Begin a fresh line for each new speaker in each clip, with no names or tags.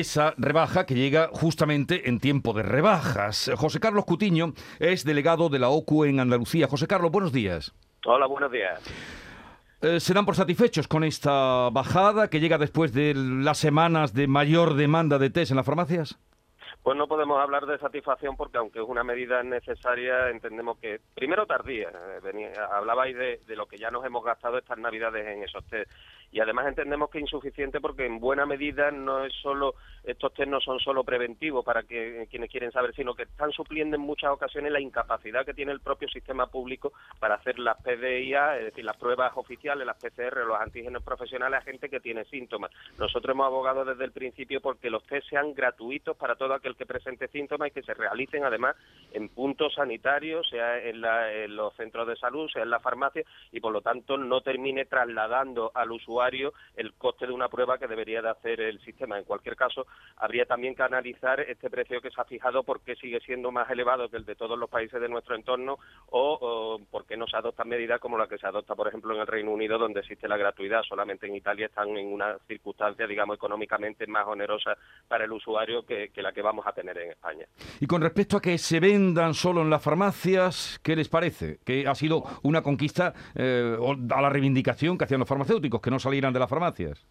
esa rebaja que llega justamente en tiempo de rebajas. José Carlos Cutiño es delegado de la OCU en Andalucía. José Carlos, buenos días.
Hola, buenos días.
Eh, ¿Se dan por satisfechos con esta bajada que llega después de las semanas de mayor demanda de test en las farmacias?
Pues no podemos hablar de satisfacción porque aunque es una medida necesaria, entendemos que, primero tardía, eh, hablabais de, de, lo que ya nos hemos gastado estas navidades en esos test y además entendemos que es insuficiente porque en buena medida no es solo estos test no son solo preventivos para que quienes quieren saber, sino que están supliendo en muchas ocasiones la incapacidad que tiene el propio sistema público para hacer las PDIA, es decir, las pruebas oficiales, las PCR, los antígenos profesionales a gente que tiene síntomas. Nosotros hemos abogado desde el principio porque los test sean gratuitos para todo aquel que presente síntomas y que se realicen además en puntos sanitarios, sea en, los centros de salud, sea en la farmacia y por lo tanto no termine trasladando al usuario el coste de una prueba que debería de hacer el sistema. En cualquier caso, habría también que analizar este precio que se ha fijado, por qué sigue siendo más elevado que el de todos los países de nuestro entorno o, por qué no se adoptan medidas como la que se adopta, por ejemplo, en el Reino Unido, donde existe la gratuidad. Solamente en Italia están en una circunstancia, digamos, económicamente más onerosa para el usuario que, la que vamos a tener en España.
Y con respecto a que se vendan solo en las farmacias, ¿qué les parece? Que ha sido una conquista eh, a la reivindicación que hacían los farmacéuticos, que no salían de las farmacias.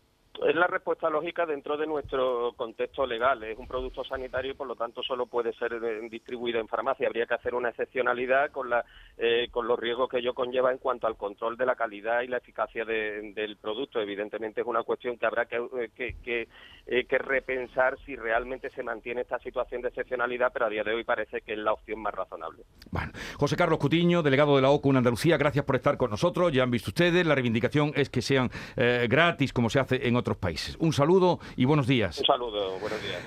Es la respuesta lógica dentro de nuestro contexto legal. Es un producto sanitario y por lo tanto solo puede ser eh, distribuido en farmacia. Habría que hacer una excepcionalidad con, la, eh, con los riesgos que ello conlleva en cuanto al control de la calidad y la eficacia del producto. Evidentemente es una cuestión que habrá que, eh, que, repensar si realmente se mantiene esta situación de excepcionalidad, pero a día de hoy parece que es la opción más razonable.
Bueno, José Carlos Cutiño, delegado de la OCU en Andalucía, gracias por estar con nosotros. Ya han visto ustedes, la reivindicación es que sean gratis como se hace en otros países. Un saludo y buenos días.
Un saludo, buenos días.